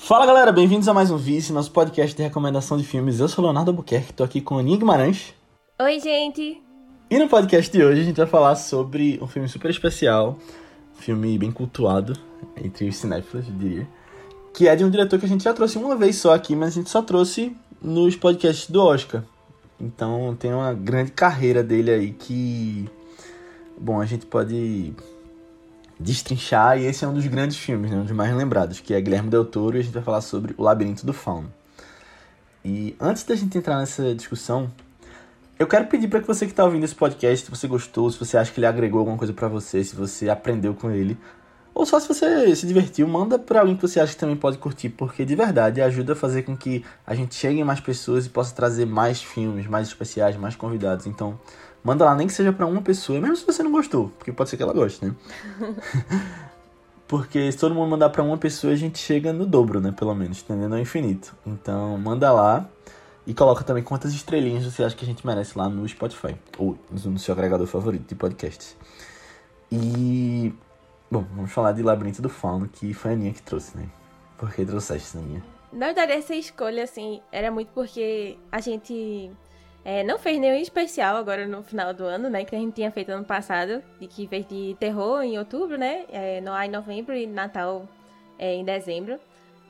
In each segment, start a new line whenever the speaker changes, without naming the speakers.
Fala galera, bem-vindos a mais um Vice, nosso podcast de recomendação de filmes. Eu sou Leonardo Albuquerque, tô aqui com a Aninha Guimarães.
Oi, gente!
E no podcast de hoje a gente vai falar sobre um filme super especial, um filme bem cultuado entre os cinéfilos, eu diria, que é de um diretor que a gente já trouxe uma vez só aqui, mas a gente só trouxe nos podcasts do Oscar. Então tem uma grande carreira dele aí que, bom, a gente pode destrinchar, e esse é um dos grandes filmes, né, um dos mais lembrados, que é Guilherme Del Toro, e a gente vai falar sobre O Labirinto do Fauno. E antes da gente entrar nessa discussão, eu quero pedir para que você que está ouvindo esse podcast, se você gostou, se você acha que ele agregou alguma coisa para você, se você aprendeu com ele, ou só se você se divertiu, manda para alguém que você acha que também pode curtir, porque de verdade ajuda a fazer com que a gente chegue em mais pessoas e possa trazer mais filmes, mais especiais, mais convidados. Então, Manda lá, nem que seja para uma pessoa, mesmo se você não gostou, porque pode ser que ela goste, né? porque se todo mundo mandar para uma pessoa, a gente chega no dobro, né? Pelo menos, entendendo? Ao infinito. Então, manda lá e coloca também quantas estrelinhas você acha que a gente merece lá no Spotify, ou no seu agregador favorito de podcasts. E. Bom, vamos falar de Labirinto do Fauno, que foi a Aninha que trouxe, né? Por que trouxeste, Aninha?
Na verdade, essa escolha, assim, era muito porque a gente é, não fez nenhum especial agora no final do ano, né? Que a gente tinha feito ano passado, de que fez de terror em outubro, né? É, no em novembro e Natal é, em dezembro.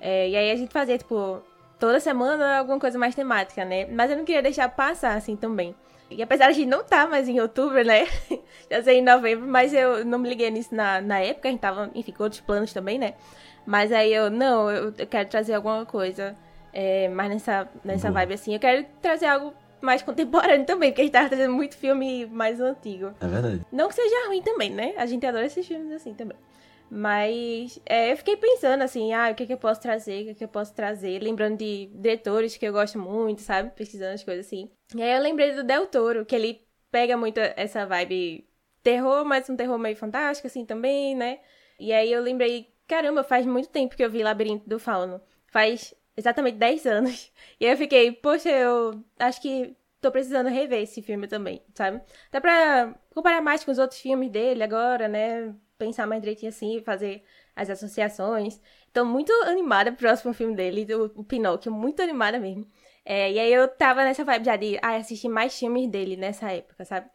É, e aí a gente fazia, tipo, toda semana alguma coisa mais temática, né? Mas eu não queria deixar passar assim também. E apesar de a gente não estar tá mais em outubro, né? Já sei em novembro, mas eu não me liguei nisso na, na época, a gente tava, enfim, com outros planos também, né? Mas aí eu, não, eu, eu quero trazer alguma coisa é, mais nessa, nessa vibe assim. Eu quero trazer algo mais contemporâneo também, porque a gente tava trazendo muito filme mais antigo.
É verdade.
Não que seja ruim também, né? A gente adora esses filmes assim também. Mas é, eu fiquei pensando assim, ah, o que, é que eu posso trazer, o que, é que eu posso trazer, lembrando de diretores que eu gosto muito, sabe? Pesquisando as coisas assim. E aí eu lembrei do Del Toro, que ele pega muito essa vibe terror, mas um terror meio fantástico, assim, também, né? E aí eu lembrei, caramba, faz muito tempo que eu vi Labirinto do Fauno. Faz exatamente 10 anos. E aí eu fiquei, poxa, eu acho que tô precisando rever esse filme também, sabe? Dá pra comparar mais com os outros filmes dele agora, né? Pensar mais direitinho assim, fazer as associações. Tô muito animada pro próximo filme dele, o, Pinóquio, muito animada mesmo. É, e aí eu tava nessa vibe já de ah, assistir mais filmes dele nessa época, sabe?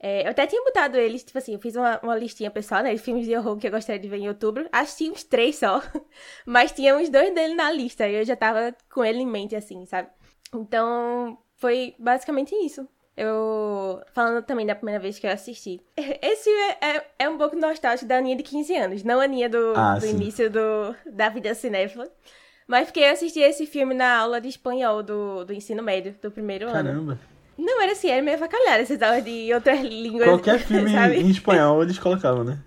É, eu até tinha botado eles, tipo assim, eu fiz uma, uma listinha pessoal, né? De filmes de horror que eu gostaria de ver em outubro. Assisti uns três só. Mas tinha uns dois dele na lista. E eu já tava com ele em mente, assim, sabe? Então, foi basicamente isso. Eu. Falando também da primeira vez que eu assisti. Esse é, é, é um pouco nostálgico da Aninha de 15 anos, não a Aninha do, ah, do início do, da vida cinéfila. Mas porque eu assisti esse filme na aula de espanhol do, do ensino médio, do primeiro
Caramba.
ano. Caramba! Não, era assim, era meio facalhada essas aulas de outras línguas.
Qualquer filme sabe? em espanhol eles colocavam, né?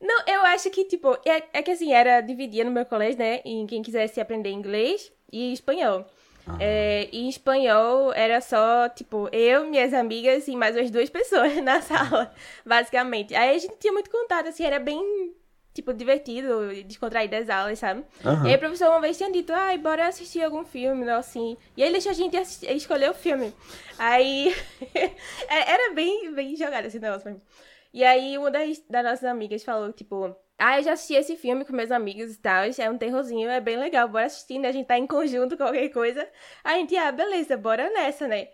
Não, eu acho que, tipo, é, é que assim, era dividia no meu colégio, né? Em quem quisesse aprender inglês e espanhol. Ah. É, e em espanhol era só, tipo, eu, minhas amigas e mais umas duas pessoas na sala, basicamente. Aí a gente tinha muito contato, assim, era bem tipo, divertido, descontraído das aulas, sabe? Uhum. E aí o professor uma vez tinha dito, ai, bora assistir algum filme, não, assim. E aí deixou a gente assistir, escolher o filme. Aí, é, era bem, bem jogado esse negócio pra mim. E aí uma das, das nossas amigas falou, tipo, ah, eu já assisti esse filme com meus amigos e tal, é um terrorzinho, é bem legal, bora assistir, né? A gente tá em conjunto, qualquer coisa. Aí a gente, ah, beleza, bora nessa, né?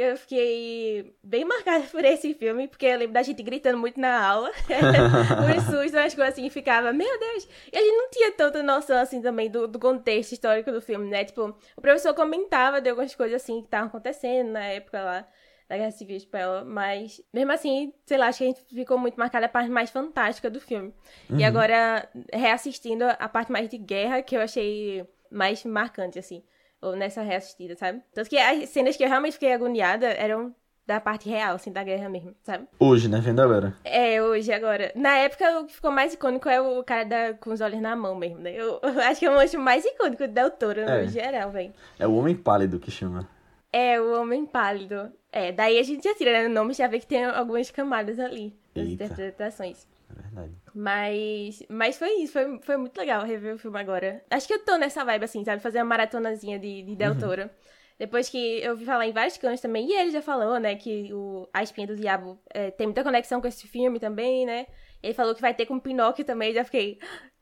Eu fiquei bem marcada por esse filme, porque eu lembro da gente gritando muito na aula. Os sustos, umas coisas assim, ficava, meu Deus. E a gente não tinha tanta noção, assim, também do, do contexto histórico do filme, né? Tipo, o professor comentava de algumas coisas, assim, que estavam acontecendo na época lá da Guerra Civil Espanhola, mas mesmo assim, sei lá, acho que a gente ficou muito marcada a parte mais fantástica do filme. Uhum. E agora, reassistindo a parte mais de guerra, que eu achei mais marcante, assim ou nessa reassistida, sabe? Tanto que as cenas que eu realmente fiquei agoniada eram da parte real, assim, da guerra mesmo, sabe?
Hoje, né? Vendo agora.
É, hoje, agora. Na época, o que ficou mais icônico é o cara da, com os olhos na mão mesmo, né? Eu, eu acho que é o monstro mais icônico do Del Toro, é. no geral, velho.
É o Homem Pálido que chama.
É, o Homem Pálido. É, daí a gente já tira, né? No nome já vê que tem algumas camadas ali, nas interpretações.
É verdade.
Mas, mas foi isso, foi, foi muito legal rever o filme agora. Acho que eu tô nessa vibe, assim, sabe? Fazer uma maratonazinha de, de Del uhum. Toro. Uhum. Depois que eu vi falar em vários cantos também, e ele já falou, né, que o A Espinha do Diabo é, tem muita conexão com esse filme também, né? Ele falou que vai ter com Pinóquio também, já fiquei,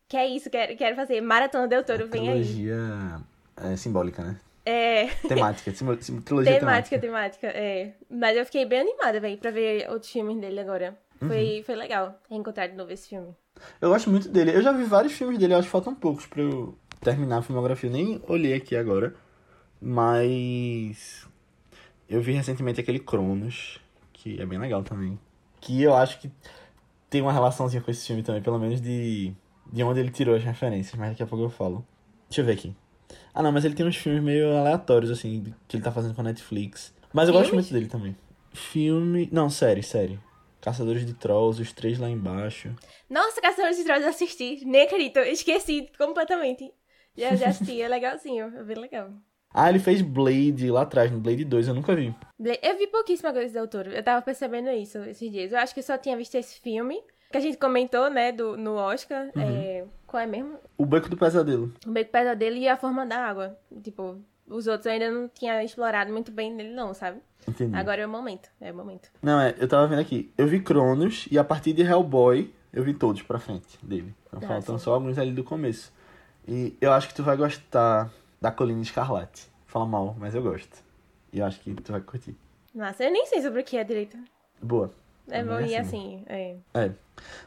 Que é isso, quero, quero fazer. Maratona Del Toro, vem aí.
Trilogia é, simbólica, né?
É.
Temática. trilogia
Temática,
temática.
temática, é. Mas eu fiquei bem animada, velho, pra ver outros filmes dele agora.
Uhum.
Foi, foi legal reencontrar de novo esse filme.
Eu gosto muito dele. Eu já vi vários filmes dele, eu acho que faltam poucos pra eu terminar a filmografia. Eu nem olhei aqui agora. Mas. Eu vi recentemente aquele Cronos, que é bem legal também. Que eu acho que tem uma relaçãozinha com esse filme também, pelo menos de, de onde ele tirou as referências, mas daqui a pouco eu falo. Deixa eu ver aqui. Ah não, mas ele tem uns filmes meio aleatórios, assim, que ele tá fazendo com a Netflix. Mas eu gosto
Filmes?
muito dele também. Filme. Não, série, série. Caçadores de Trolls, os três lá embaixo.
Nossa, Caçadores de Trolls eu assisti. Nem acredito, eu esqueci completamente. Já, já assisti, é legalzinho, é bem legal.
Ah, ele fez Blade lá atrás, no Blade 2, eu nunca vi.
Eu vi pouquíssima coisa do autor. Eu tava percebendo isso esses dias. Eu acho que eu só tinha visto esse filme. Que a gente comentou, né, do, no Oscar.
Uhum.
É, qual é mesmo?
O Beco do Pesadelo.
O Beco Pesadelo e a Forma da Água. Tipo, os outros eu ainda não tinha explorado muito bem nele, não, sabe?
Entendi.
Agora é o momento. É o momento.
Não, é, eu tava vendo aqui. Eu vi Cronos e a partir de Hellboy, eu vi todos pra frente dele. Então
Ah,
faltam
sim.
só alguns ali do começo. E eu acho que tu vai gostar da Colina Escarlate. Fala mal, mas eu gosto. E eu acho que tu vai curtir.
Nossa, eu nem sei sobre o que é direito.
Boa.
É bom ir
é
assim. É.
É.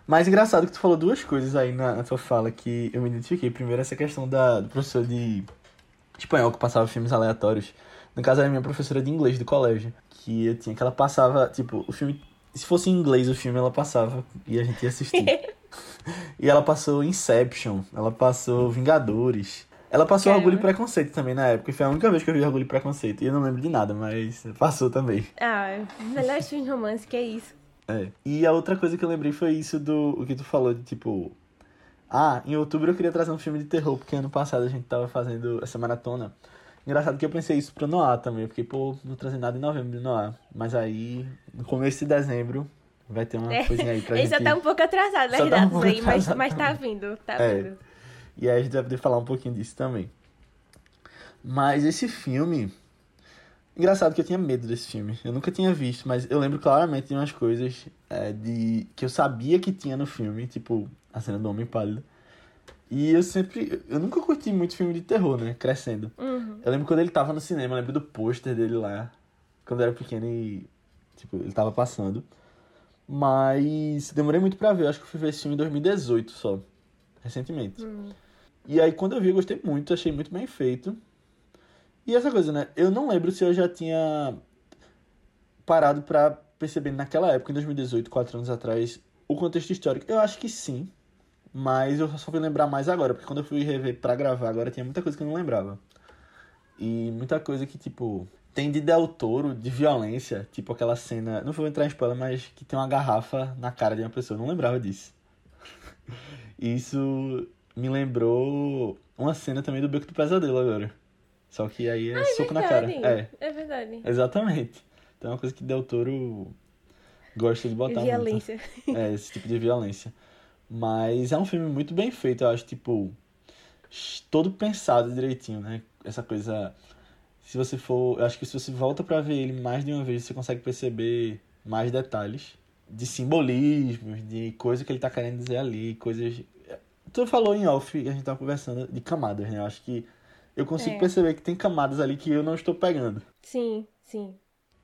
Mas engraçado que tu falou duas coisas aí na, na tua fala que eu me identifiquei. Primeiro, essa questão da, do professor de espanhol que passava filmes aleatórios. No caso, era minha professora de inglês do colégio. Que eu tinha, que ela passava, tipo, o filme. Se fosse em inglês o filme, ela passava e a gente ia assistir. e ela passou Inception, ela passou Vingadores. Ela passou
Caramba.
Orgulho e Preconceito também na época. E foi a única vez que eu vi Orgulho e Preconceito. E eu não lembro de nada, mas passou também.
Ah, melhor filme de romance, que é isso.
É. E a outra coisa que eu lembrei foi isso do o que tu falou de tipo. Ah, em outubro eu queria trazer um filme de terror, porque ano passado a gente tava fazendo essa maratona. Engraçado que eu pensei isso pro Noah também. Eu fiquei, pô, não trazer nada em novembro de Noah. Mas aí, no começo de dezembro, vai ter uma
É.
coisinha aí pra
Ele
gente.
já tá um pouco atrasado
Só tá um
datas aí, mas, mas tá vindo, tá
É.
vindo.
E aí a gente vai poder falar um pouquinho disso também. Mas esse filme. Engraçado que eu tinha medo desse filme. Eu nunca tinha visto, mas eu lembro claramente de umas coisas é, de que eu sabia que tinha no filme, tipo a cena do Homem Pálido. E eu sempre. Eu nunca curti muito filme de terror, né? Crescendo.
Uhum.
Eu lembro quando ele tava no cinema, eu lembro do pôster dele lá. Quando eu era pequeno e. Tipo, ele tava passando. Mas demorei muito pra ver. Eu acho que eu fui ver esse filme em 2018 só. Recentemente. E aí quando eu vi, eu gostei muito, achei muito bem feito. E essa coisa, né? Eu não lembro se eu já tinha parado pra perceber naquela época, em 2018, quatro anos atrás, o contexto histórico. Eu acho que sim. Mas eu só fui lembrar mais agora, porque quando eu fui rever pra gravar agora, tinha muita coisa que eu não lembrava. E muita coisa que, tipo, tem de Del Toro, de violência, tipo aquela cena. Não vou entrar em spoiler, mas que tem uma garrafa na cara de uma pessoa. Eu não lembrava disso. Isso me lembrou uma cena também do Beco do Pesadelo agora. Só que aí é soco na cara. É,
É verdade.
exatamente. Então é uma coisa que Del Toro gosta de botar muito.
Violência.
É, esse tipo de violência. Mas é um filme muito bem feito, eu acho, tipo, todo pensado direitinho, né? Essa coisa. Se você for. Eu acho que se você volta pra ver ele mais de uma vez, você consegue perceber mais detalhes de simbolismos, de coisa que ele tá querendo dizer ali, coisas. Tu falou em off, a gente tava conversando de camadas, né? Eu acho que eu consigo
É.
perceber que tem camadas ali que eu não estou pegando.
Sim, sim.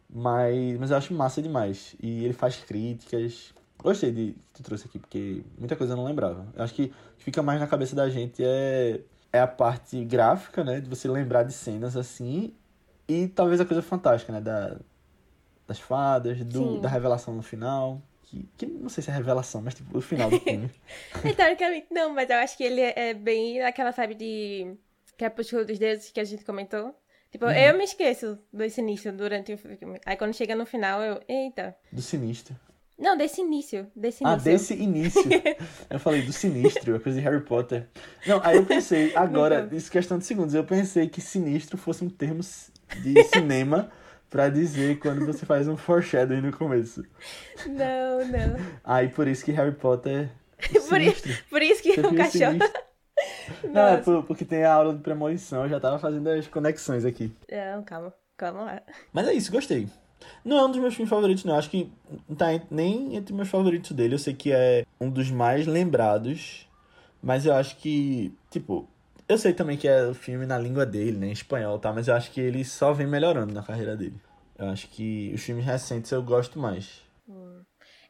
Mas, mas eu acho massa demais. E ele faz críticas. Gostei de que tu trouxe aqui, porque muita coisa eu não lembrava. Eu acho que o que fica mais na cabeça da gente é, é a parte gráfica, né? De você lembrar de cenas assim. E talvez a coisa fantástica, né? Da, das fadas, do, da revelação no final. Que, que não sei se é revelação, mas tipo, o final do filme.
Teoricamente, não, mas eu acho que ele é bem naquela vibe de Crepúsculo dos Deuses que a gente comentou. Tipo,
Uhum.
eu me esqueço desse início durante o filme. Aí quando chega no final, eu. Eita.
do sinistro.
Não, desse início. Desse
Ah,
início.
desse início. eu falei do sinistro, a coisa de Harry Potter. Não, aí eu pensei, agora, isso questão de segundos, eu pensei que sinistro fosse um termo de cinema pra dizer quando você faz um foreshadowing no começo.
Não, não.
Aí por isso que Harry Potter é
Por,
sinistro.
por isso que
Você
o
viu
cachorro.
sinistro? Não, é por- porque tem a aula de premonição, eu já tava fazendo as conexões aqui.
Não, calma, calma lá.
Mas é isso, gostei. Não é um dos meus filmes favoritos, não. Acho que não tá nem entre meus favoritos dele. Eu sei que é um dos mais lembrados. Mas eu acho que, tipo, eu sei também que é o filme na língua dele, né, em espanhol, tá? Mas eu acho que ele só vem melhorando na carreira dele. Eu acho que os filmes recentes eu gosto mais.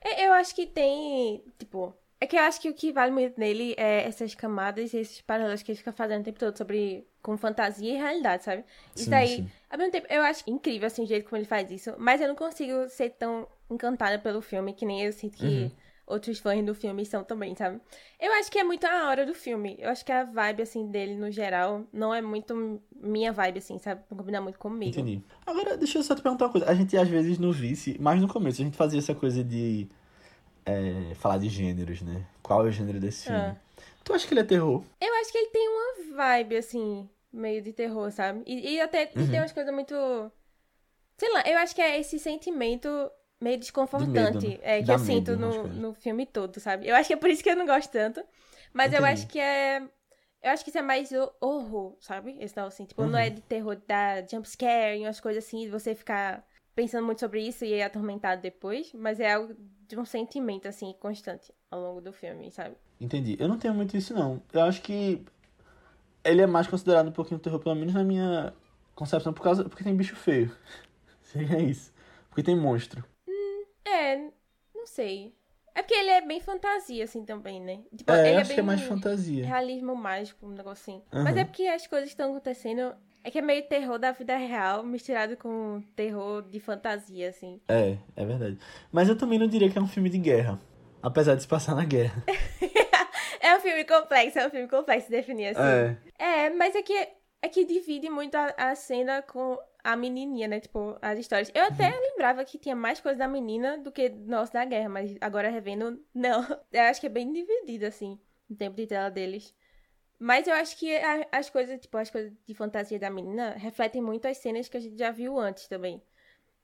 É, Eu acho que tem, tipo. É que eu acho que o que vale muito nele é essas camadas e esses paralelos que ele fica fazendo o tempo todo sobre com fantasia e realidade, sabe? Isso
Sim,
daí,
sim.
ao mesmo tempo, eu acho incrível assim o jeito como ele faz isso, mas eu não consigo ser tão encantada pelo filme que nem eu sinto que
Uhum.
outros fãs do filme são também, sabe? Eu acho que é muito a hora do filme. Eu acho que a vibe assim dele no geral não é muito minha vibe assim, sabe? Não combina muito comigo.
Entendi. Agora, deixa eu só te perguntar uma coisa. A gente, às vezes, no Vice, mais no começo, a gente fazia essa coisa de é, falar de gêneros, né? Qual é o gênero desse filme?
Ah.
Tu acha que ele é terror?
Eu acho que ele tem uma vibe, assim, meio de terror, sabe? E, e até
Uhum.
tem umas coisas muito. Sei lá, eu acho que é esse sentimento meio desconfortante
né?
é, que eu sinto
medo,
no, no filme todo, sabe? Eu acho que é por isso que eu não gosto tanto. Mas eu
Entendi.
acho que é. Eu acho que isso é mais o- horror, sabe? Esse não, assim. Tipo, não
Uhum.
é de terror da jumpscare e umas coisas assim, de você ficar pensando muito sobre isso e é atormentado depois. Mas é algo de um sentimento, assim, constante ao longo do filme, sabe?
Entendi. Eu não tenho muito isso, não. Eu acho que ele é mais considerado um pouquinho terror, pelo menos na minha concepção, por causa, porque tem bicho feio. Seria isso. Porque tem monstro.
É, não sei. É porque ele é bem fantasia, assim, também, né? Tipo,
É,
ele é
acho
bem
que é mais fantasia.
realismo mágico, um negócio assim.
Aham.
Mas é porque as coisas estão acontecendo. É que é meio terror da vida real misturado com terror de fantasia, assim.
É, é verdade. Mas eu também não diria que é um filme de guerra. Apesar de se passar na guerra.
É um filme complexo, é um filme complexo de definir assim.
É.
É, mas é que, é que divide muito a, a cena com a menininha, né? Tipo, as histórias. Eu até
Uhum.
lembrava que tinha mais coisa da menina do que nosso da guerra, mas agora revendo, não. Eu acho que é bem dividido, assim, o tempo de tela deles. Mas eu acho que a- as coisas, tipo, as coisas de fantasia da menina refletem muito as cenas que a gente já viu antes também.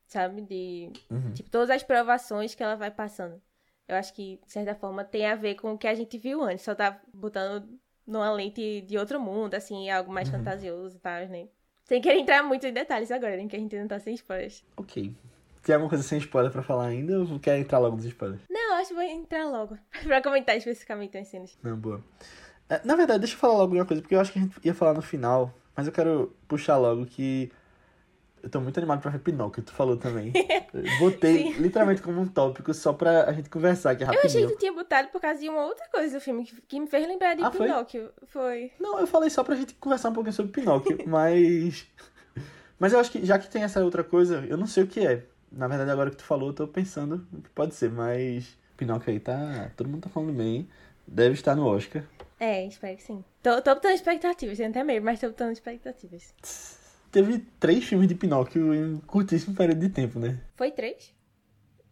Sabe? De.
Uhum.
Tipo, todas as provações que ela vai passando. Eu acho que, de certa forma, tem a ver com o que a gente viu antes. Só tá botando numa lente de outro mundo, assim, algo mais fantasioso e tal, né? Sem querer entrar muito em detalhes agora, né? Que a gente não tá sem spoilers.
Ok. Tem alguma coisa sem spoiler pra falar ainda ou quer entrar logo nos spoilers?
Não, acho que vou entrar logo. pra comentar especificamente as cenas.
Não, boa. É, na verdade, deixa eu falar logo uma coisa, porque eu acho que a gente ia falar no final, mas eu quero puxar logo que eu tô muito animado pra ver Pinóquio, tu falou também. Botei
Sim.
literalmente como um tópico só pra a gente conversar aqui
Eu achei
rapidinho.
que tu tinha botado por causa de uma outra coisa do filme que, que me fez lembrar de
Ah, foi?
Pinóquio. Foi.
Não, eu falei só pra gente conversar um pouquinho sobre Pinóquio, mas. Mas eu acho que já que tem essa outra coisa, eu não sei o que é. Na verdade, agora que tu falou, eu tô pensando o que pode ser, mas. Pinóquio aí tá. Todo mundo tá falando bem. Deve estar no Oscar.
É, espero que sim. Tô, tô botando expectativas, tenho até medo, mas tô botando expectativas.
Teve três filmes de Pinóquio em curtíssimo período de tempo, né?
Foi três?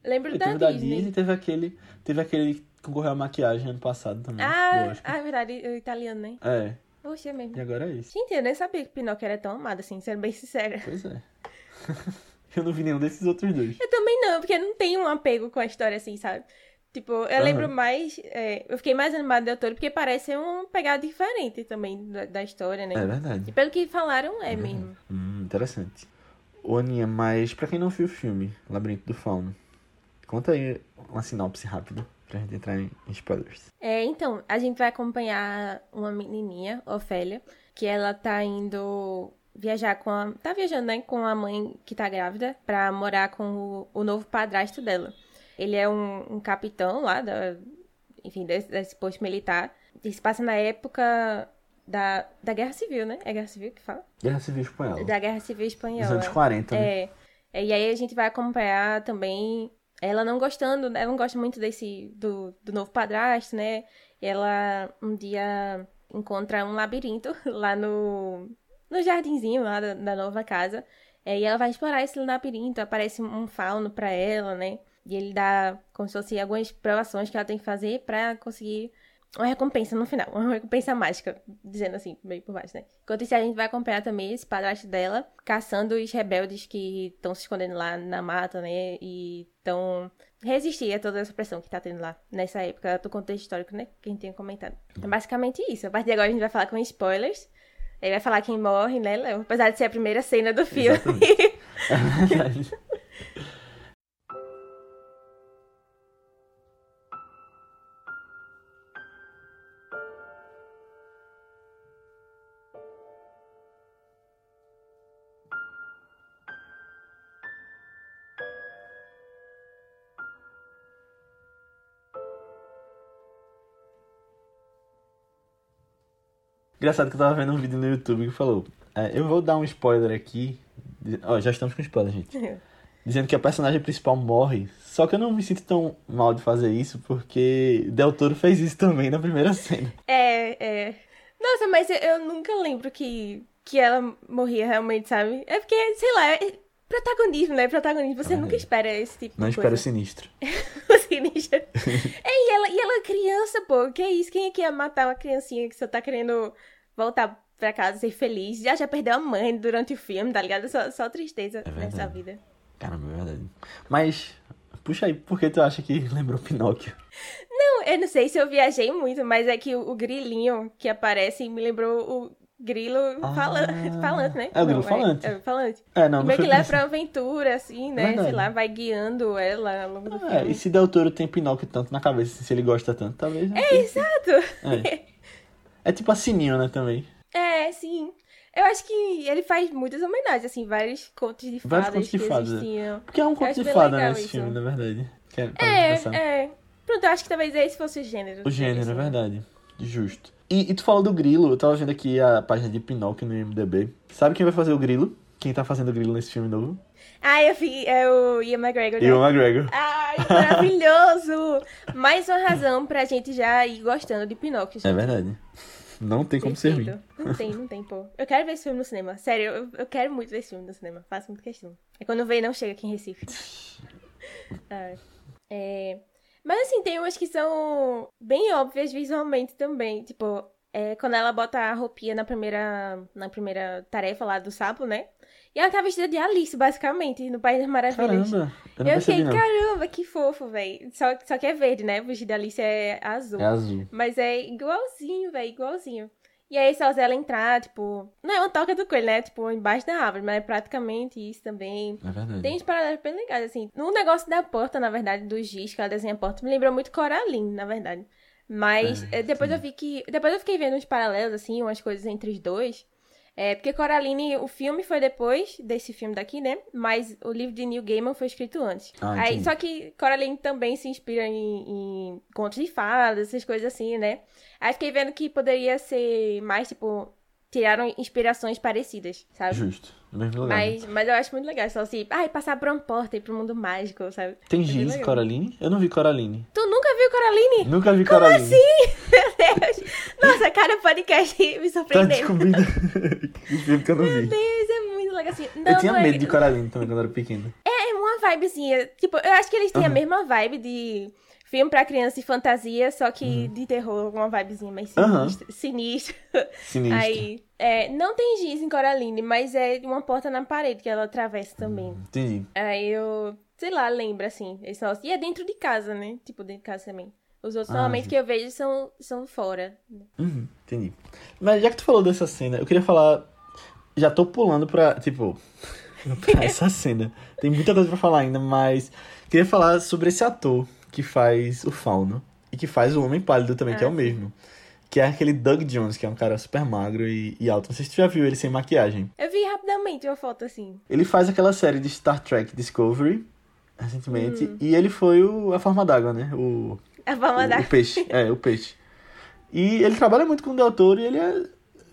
Lembro da
teve da
Disney.
Disney, teve aquele. Teve aquele que concorreu à maquiagem ano passado também.
Ah, ah, é verdade, o italiano, né?
É,
Poxa, é mesmo.
e agora é isso.
Gente, eu nem sabia que Pinóquio era tão amado assim, sendo bem sincera.
Pois é. eu não vi nenhum desses outros dois.
Eu também não, porque eu não tenho um apego com a história assim, sabe? Tipo, eu
Aham.
lembro mais. é, eu fiquei mais animada do autor porque parece um pegada diferente também da, da história, né?
É verdade.
E pelo que falaram, é mesmo.
Hum, interessante. Ô, Aninha, mas pra quem não viu o filme, Labirinto do Fauno, conta aí uma sinopse rápida pra gente entrar em em spoilers.
É, então, a gente vai acompanhar uma menininha, Ofélia, que ela tá indo viajar com a. Tá viajando, né? Com a mãe que tá grávida pra morar com o, o novo padrasto dela. Ele é um, um capitão lá, da, enfim, desse, desse posto militar. E se passa na época da, da Guerra Civil, né? É Guerra Civil que fala?
Guerra Civil Espanhola.
Da Guerra Civil Espanhola.
Dos anos 40, né?
É. É, E aí a gente vai acompanhar também ela não gostando, ela não gosta muito desse do, do novo padrasto, né? E ela um dia encontra um labirinto lá no no jardinzinho lá da, da nova casa. É, e ela vai explorar esse labirinto, aparece um fauno pra ela, né? E ele dá como se fosse algumas provações que ela tem que fazer pra conseguir uma recompensa no final, uma recompensa mágica, dizendo assim, meio por baixo, né? Enquanto isso, a gente vai acompanhar também esse padrasto dela, caçando os rebeldes que estão se escondendo lá na mata, né? E estão resistir a toda essa pressão que tá tendo lá nessa época do contexto histórico, né? Que a gente tinha comentado. É basicamente isso. A partir de agora a gente vai falar com spoilers. Aí vai falar quem morre, né, Léo? Apesar de ser a primeira cena do filme.
É verdade. Engraçado que eu tava vendo um vídeo no YouTube que falou. é, eu vou dar um spoiler aqui. Ó, já estamos com spoiler, gente. Dizendo que a personagem principal morre. Só que eu não me sinto tão mal de fazer isso, porque Del Toro fez isso também na primeira cena.
É, é. Nossa, mas eu, eu nunca lembro que, que ela morria realmente, sabe? É porque, sei lá, é protagonismo, né? Protagonismo. Você
É.
nunca espera esse tipo
Não
de
espero o
coisa.
sinistro.
O sinistro. é, e ela, e ela é criança, pô. Que isso? Quem é que ia matar uma criancinha que só tá querendo voltar pra casa ser feliz? Já já perdeu a mãe durante o filme, tá ligado? Só, só tristeza
É
nessa vida.
Caramba, é verdade. Mas, puxa aí, por que tu acha que lembrou Pinóquio?
Não, eu não sei se eu viajei muito, mas é que o, o grilinho que aparece me lembrou o grilo
Ah.
fala, falante, né?
É o grilo
Não,
falante.
É, falante.
É, não,
meio
foi
que leva pra aventura, assim, né?
Verdade.
Sei lá, vai guiando ela ao longo do
É,
filme.
e se Del Toro tem Pinóquio tanto na cabeça, se ele gosta tanto, talvez. É,
Exato!
é. é tipo a Sininho, né, também.
É, sim. Eu acho que ele faz muitas homenagens, assim, vários contos de fadas
Vários contos de
que
fadas, é.
existiam.
Porque é um conto de fada, né,
legal
esse
isso.
filme, na verdade. É.
É, é. Pronto, eu acho que talvez esse fosse o gênero.
O gênero, é
assim.
verdade. Justo. E, e tu falou do grilo, eu tava vendo aqui a página de Pinóquio no IMDB. Sabe quem vai fazer o grilo? Quem tá fazendo o grilo nesse filme novo?
Ah, eu vi, é o Ian McGregor, né?
Ewan McGregor.
Ai, maravilhoso! Mais uma razão pra gente já ir gostando de Pinóquio.
É verdade. Não tem como ser ruim.
Perfeito. Não tem, não tem, pô. Eu quero ver esse filme no cinema. Sério, eu, eu quero muito ver esse filme no cinema. Faço muito questão. É quando vem não chega aqui em Recife. Ai. É... Mas assim, tem umas que são bem óbvias visualmente também. Tipo, é, quando ela bota a roupinha na primeira, na primeira tarefa lá do sapo, né? E ela tá vestida de Alice, basicamente, no País das Maravilhas.
Caramba, eu
Eu fiquei,
não.
caramba, que fofo, velho. Só, só que é verde, né? O vestido da Alice é azul.
É azul.
Mas é igualzinho, velho, igualzinho. E aí só ela entrar, tipo. Não é uma toca do coelho, né? Tipo, embaixo da árvore, mas é praticamente isso também.
É verdade.
Tem uns paralelos bem legais, assim. No negócio da porta, na verdade, do giz, que ela desenha a porta, me lembrou muito Coraline, na verdade. Mas
É,
eh, depois
sim.
eu vi que. Depois eu fiquei vendo uns paralelos, assim, umas coisas entre os dois. É, porque Coraline, o filme foi depois desse filme daqui, né? Mas o livro de Neil Gaiman foi escrito antes.
Ah,
Aí, só que Coraline também se inspira em, em contos de fadas, essas coisas assim, né? Aí fiquei vendo que poderia ser mais, tipo, tiraram inspirações parecidas, sabe?
Justo. No mesmo lugar.
Mas, mas eu acho muito legal, só assim, ai, passar por uma porta e ir pro mundo mágico, sabe?
Tem
É
giz
legal.
Coraline? Eu não vi Coraline.
Tu nunca viu Coraline?
Nunca vi
Como
Coraline.
assim? Meu Deus! Nossa, cada podcast me
Tá
surpreendeu.
descobrindo o filme que eu não vi.
Meu Deus, é muito legal assim. Não,
Eu tinha
é-
medo de Coraline também quando era pequeno.
É uma vibezinha. Tipo, eu acho que eles têm a
Aham.
mesma vibe de filme pra criança e fantasia, só que de terror, uma vibezinha mais
Uhum.
Sinistra. Sinistro.
Sinistro.
Aí, é, não tem giz em Coraline, mas é uma porta na parede que ela atravessa também.
Entendi.
Aí eu, sei lá, lembro assim. Esse negócio. E é dentro de casa, né? Tipo, dentro de casa também. Os outros,
Ah,
normalmente,
sim.
que eu vejo são, são fora.
Uhum, entendi. Mas já que tu falou dessa cena, eu queria falar. Já tô pulando pra. Tipo. pra essa cena. Tem muita coisa pra falar ainda, mas. Queria falar sobre esse ator que faz o Fauno. E que faz o Homem Pálido também, que é o
sim.
mesmo. Que é aquele Doug Jones, que é um cara super magro e, e alto. Não sei se tu já viu ele sem maquiagem.
Eu vi rapidamente uma foto assim.
Ele faz aquela série de Star Trek Discovery, recentemente.
Hum.
E ele foi o, a forma d'água, né? O,
A
o,
da.
o peixe. É, o peixe. E ele trabalha muito com o Del Toro e ele é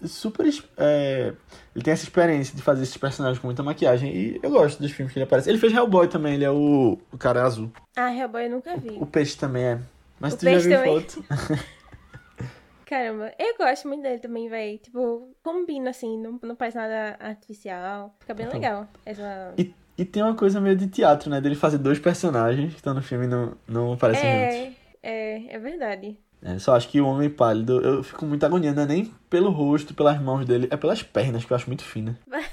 super. é, ele tem essa experiência de fazer esses personagens com muita maquiagem. E eu gosto dos filmes que ele aparece. Ele fez Hellboy também, ele é o, o cara azul.
Ah, Hellboy eu nunca vi.
O peixe também é. Mas
O
tu já viu
também.
foto?
Caramba, eu gosto muito dele também, véi. Tipo, combina assim, não, não faz nada artificial. Fica bem
Então.
legal. Essa...
E, e tem uma coisa meio de teatro, né? Dele fazer dois personagens que estão no filme e não, não aparecem juntos.
É, é, é verdade.
É, só acho que o Homem Pálido, eu fico muito agoniado, não é nem pelo rosto, pelas mãos dele, é pelas pernas, que eu acho muito fina.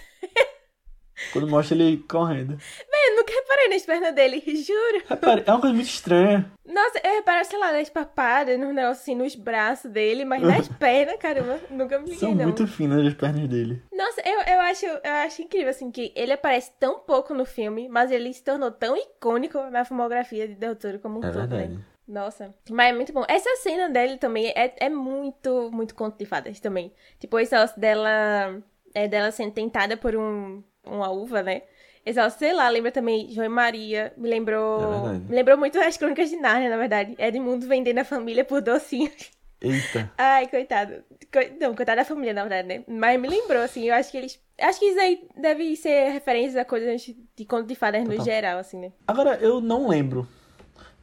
Quando mostra ele correndo.
Véi, eu nunca reparei nas pernas dele, juro.
Repare, é uma coisa muito estranha.
Nossa, eu reparo, sei lá, nas papadas, nos negócios assim, nos braços dele, mas nas pernas, caramba, nunca me liguei,
São
não.
muito finas as pernas dele.
Nossa, eu, eu, acho, eu acho incrível, assim, que ele aparece tão pouco no filme, mas ele se tornou tão icônico na filmografia de Del Toro como um
É
todo, né? Nossa, mas é muito bom. Essa cena dele também é, é muito, muito conto de fadas também. Tipo, esse negócio dela, é, dela sendo tentada por um, uma uva, né? Esse negócio, sei lá, lembra também João e Maria. Me
É
lembrou.
verdade.
me lembrou muito as crônicas de Nárnia, na verdade. Edmundo vendendo a família por docinhos.
Eita.
Ai, coitado. Co- Não, coitado da família, na verdade, né? Mas me lembrou, assim, eu acho que eles. Acho que isso aí deve ser referência a coisas de conto de fadas no
Total.
geral, assim, né?
Agora, eu não lembro.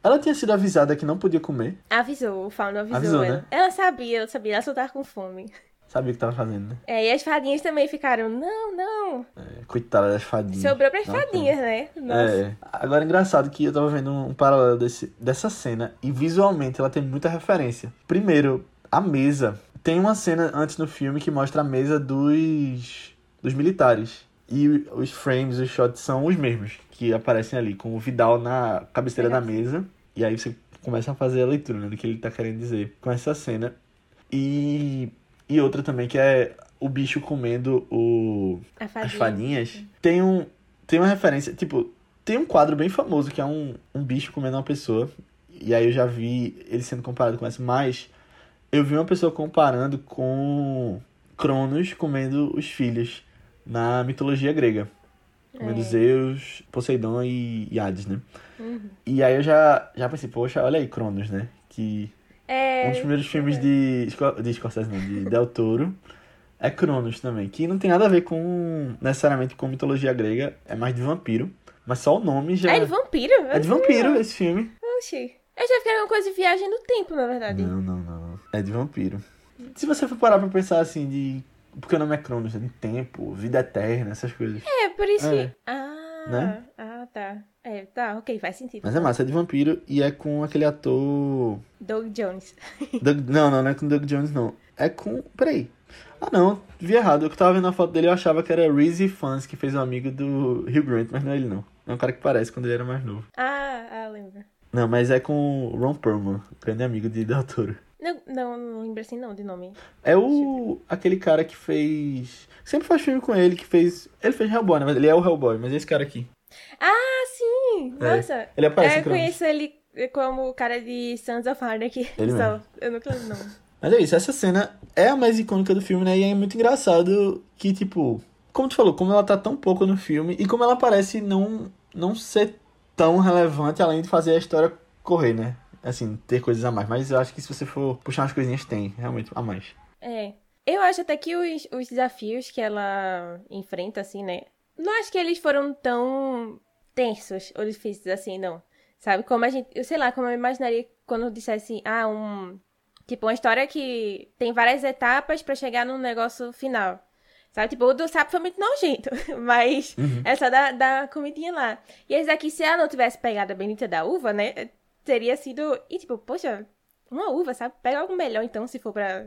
Ela tinha sido avisada que não podia comer.
Avisou, o Fauno avisou,
Avisou,
ela.
né?
Ela sabia, ela sabia, ela só tava com fome.
Sabia o que tava fazendo, né?
É, e as fadinhas também ficaram, não, não.
É, coitada das fadinhas.
Sobrou pras
Não,
fadinhas, né? Nossa.
É. Agora, engraçado que eu tava vendo um paralelo desse, dessa cena e visualmente ela tem muita referência. Primeiro, a mesa. Tem uma cena antes no filme que mostra a mesa dos, dos militares. E os frames, os shots são os mesmos que aparecem ali, com o Vidal na cabeceira da mesa. E aí você começa a fazer a leitura né, do que ele tá querendo dizer com essa cena. E, e outra também que é o bicho comendo o,
A
as
fadinha.
fadinhas, tem um tem uma referência, tipo, tem um quadro bem famoso que é um, um bicho comendo uma pessoa. E aí eu já vi ele sendo comparado com essa, mas eu vi uma pessoa comparando com Cronos comendo os filhos na mitologia grega. Comendo
É.
Zeus, Poseidon e, Hades, né?
Uhum.
E aí eu já, já pensei, poxa, olha aí Cronos, né? Que
É.
um dos primeiros filmes de, de Scorsese, não, de Del Toro, é Cronos também, que não tem nada a ver com, necessariamente com mitologia grega, é mais de vampiro, mas só o nome já...
É de vampiro?
É de vampiro esse filme.
Oxi. Eu já fiquei uma coisa de viagem no tempo, na verdade.
Não, não, não. É de vampiro. Se você for parar pra pensar assim, de... Porque o nome é Cronos, é de tempo, vida eterna, essas coisas.
É, por isso
É.
que. Ah,
Né?
ah, tá. É, tá, ok, faz sentido.
Mas é massa, é de vampiro e é com aquele ator...
Doug Jones.
Doug- Não, não, não é com Doug Jones, não. É com... Peraí. Ah, não. Vi errado. Eu que tava vendo a foto dele, eu achava que era Reese Fans, que fez um amigo do Hugh Grant, mas não é ele, não. É um cara que parece quando ele era mais novo.
Ah, ah, lembro.
Não, mas é com o Ron Perlman, grande amigo de Del Toro.
Não, não, não lembro assim não de nome.
É o... aquele cara que fez... Sempre faz filme com ele, que fez... Ele fez Hellboy, né? Mas ele é o Hellboy, mas é esse cara aqui.
Ah, sim!
É,
Nossa!
ele aparece
é, eu conheço ele como o cara de Sons of Anarchy.
Ele
Só.
mesmo.
Eu nunca lembro o nome.
Mas é isso, essa cena é a mais icônica do filme, né? E é muito engraçado que, tipo, como tu falou, como ela tá tão pouco no filme e como ela parece não, não ser tão relevante além de fazer a história correr, né? Assim, ter coisas a mais. Mas eu acho que se você for puxar umas coisinhas, tem realmente a mais.
É. Eu acho até que os, os desafios que ela enfrenta, assim, né? Não acho que eles foram tão tensos ou difíceis assim, não. Sabe? Como a gente. Eu sei lá, como eu imaginaria quando dissesse, ah, um. Tipo, uma história que tem várias etapas pra chegar num negócio final. Sabe? Tipo, o do sapo foi muito nojento, mas é só da, da comidinha lá. E esse aqui, se ela não tivesse pegado a benita da uva, né? Teria sido. E tipo, poxa, uma uva, sabe? Pega algo melhor então, se for pra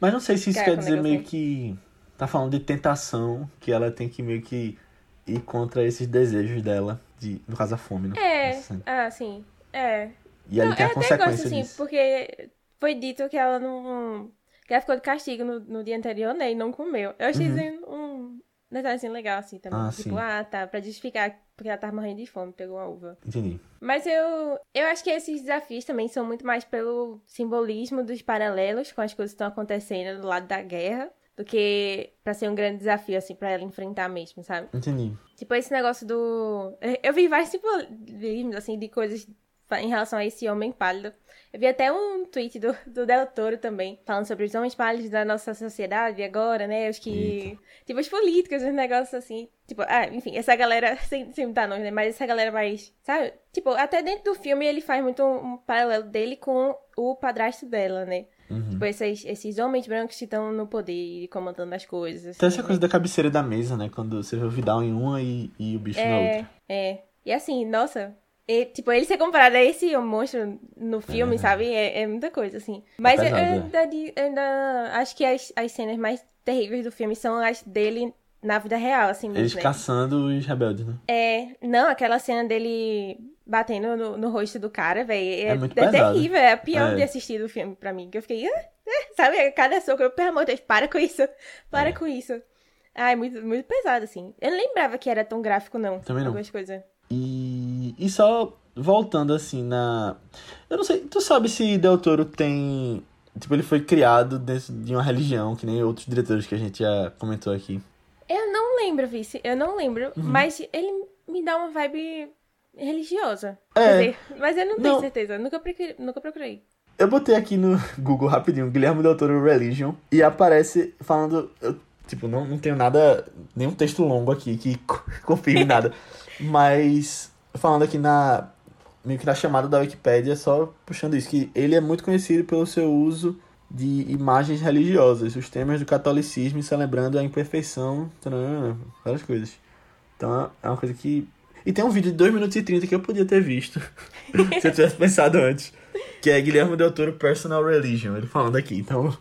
Mas não sei se isso
Cara,
quer dizer meio que. Tá falando de tentação, que ela tem que meio que ir contra esses desejos dela, de, no caso a fome, né?
É,
cena.
ah, sim. É.
E aí
Não,
tem
eu
a
até gosto,
consequência
assim,
disso.
porque foi dito que ela não. que ela ficou de castigo no, no dia anterior, né? E não comeu. Eu achei isso um detalhe assim legal, assim, também.
Ah,
tipo,
sim.
ah, tá, pra justificar porque ela tava morrendo de fome, pegou uma uva.
Entendi.
Mas eu, eu acho que esses desafios também são muito mais pelo simbolismo dos paralelos com as coisas que estão acontecendo do lado da guerra, do que pra ser um grande desafio, assim, pra ela enfrentar mesmo, sabe?
Entendi.
Tipo, esse negócio do. Eu vi vários simbolismos, assim, de coisas em relação a esse homem pálido. Eu vi até um tweet do, do Del Toro também, falando sobre os homens pálidos da nossa sociedade agora, né? Os que. Tipo, os políticos, os negócios assim. Tipo, ah, enfim, essa galera, sem, sem dar nome, né? Mas essa galera mais. Sabe? Tipo, até dentro do filme ele faz muito um, um paralelo dele com o padrasto dela, né?
Uhum.
Tipo, esses, esses homens brancos que estão no poder e comandando as coisas.
Tem
assim,
essa
né?
coisa da cabeceira da mesa, né? Quando você vê o Vidal em uma e, e o bicho na outra.
É, é. E assim, nossa, e, tipo, ele ser comparado a esse monstro no filme, sabe? É, é muita coisa, assim. Mas eu,
pesado,
eu
é.
ainda, eu ainda acho que as, as cenas mais terríveis do filme são as dele na vida real, assim,
Eles
mesmo, né?
caçando os rebeldes, né?
É, não, aquela cena dele batendo no, no rosto do cara, velho. É,
É muito pesado.
terrível, é a pior
É.
de assistir do filme pra mim. Que eu fiquei, ah, ah, sabe? Cada soco, eu, pelo amor de Deus, para com isso. Para
É.
com isso. Ai, muito, muito pesado, assim. Eu não lembrava que era tão gráfico, não.
Também não.
Algumas coisas.
E, e só voltando assim na. Eu não sei, tu sabe se Del Toro tem. Tipo, ele foi criado dentro de uma religião, que nem outros diretores que a gente já comentou aqui.
Eu não lembro, Vice. Eu não lembro.
Uhum.
Mas ele me dá uma vibe religiosa.
É.
Quer dizer, mas eu não tenho
Não.
certeza. Nunca procurei. Nunca procurei.
Eu botei aqui no Google rapidinho, Guilherme Del Toro Religion, e aparece falando. Eu, tipo, não, não tenho nada. nenhum texto longo aqui que confirme nada. Mas falando aqui na. meio que na chamada da Wikipédia, só puxando isso, que ele é muito conhecido pelo seu uso de imagens religiosas, os temas do catolicismo celebrando a imperfeição, várias coisas. Então é uma coisa que. E tem um vídeo de 2 minutos e 30 que eu podia ter visto, se eu tivesse pensado antes. Que é Guilherme Del Toro Personal Religion, ele falando aqui, então.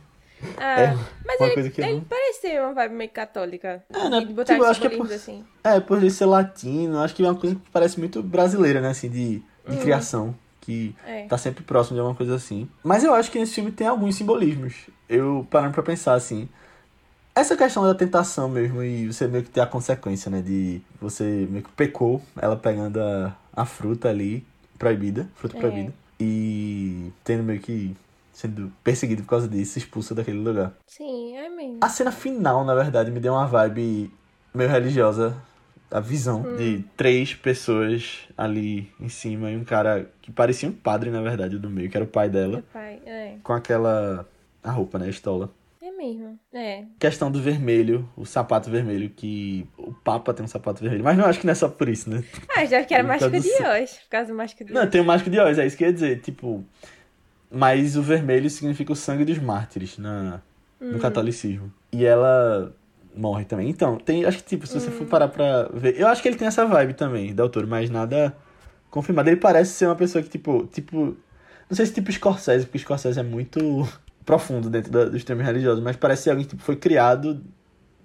Ah,
É,
mas
uma
ele,
coisa que
ele
não-
parece ter uma vibe meio católica.
É, né?
De botar
Tipo, acho que é por-
assim.
É, por ele ser latino, acho que é uma coisa que parece muito brasileira, né, assim, de, de criação. Que
É.
tá sempre próximo de alguma coisa assim. Mas eu acho que nesse filme tem alguns simbolismos. Eu parando pra pensar assim. Essa questão da tentação mesmo e você meio que ter a consequência, né? De você meio que pecou, ela pegando a, a fruta ali, proibida, fruta
É.
proibida. E tendo meio que sendo perseguido por causa disso, expulso daquele lugar.
Sim, é mesmo.
A cena final, na verdade, me deu uma vibe meio religiosa. A visão de três pessoas ali em cima e um cara que parecia um padre, na verdade, do meio, que era o pai dela,
pai, é.
com aquela. a roupa, né? A estola.
É mesmo. É.
Questão do vermelho, o sapato vermelho, que o Papa tem um sapato vermelho, mas não acho que não é só por isso, né?
Ah, já que era
causa
de hoje. Por causa do mágica de
Não,
hoje.
tem o mágico de Oz, é isso que eu ia dizer, tipo. Mas o vermelho significa o sangue dos mártires na, no catolicismo. E ela morre também. Então, tem. Acho que, tipo, se você for parar pra ver. Eu acho que ele tem essa vibe também, da autor, mas nada confirmado. Ele parece ser uma pessoa que, tipo. tipo não sei se tipo Scorsese, porque Scorsese é muito profundo dentro da- dos temas religiosos, mas parece ser alguém que tipo, foi criado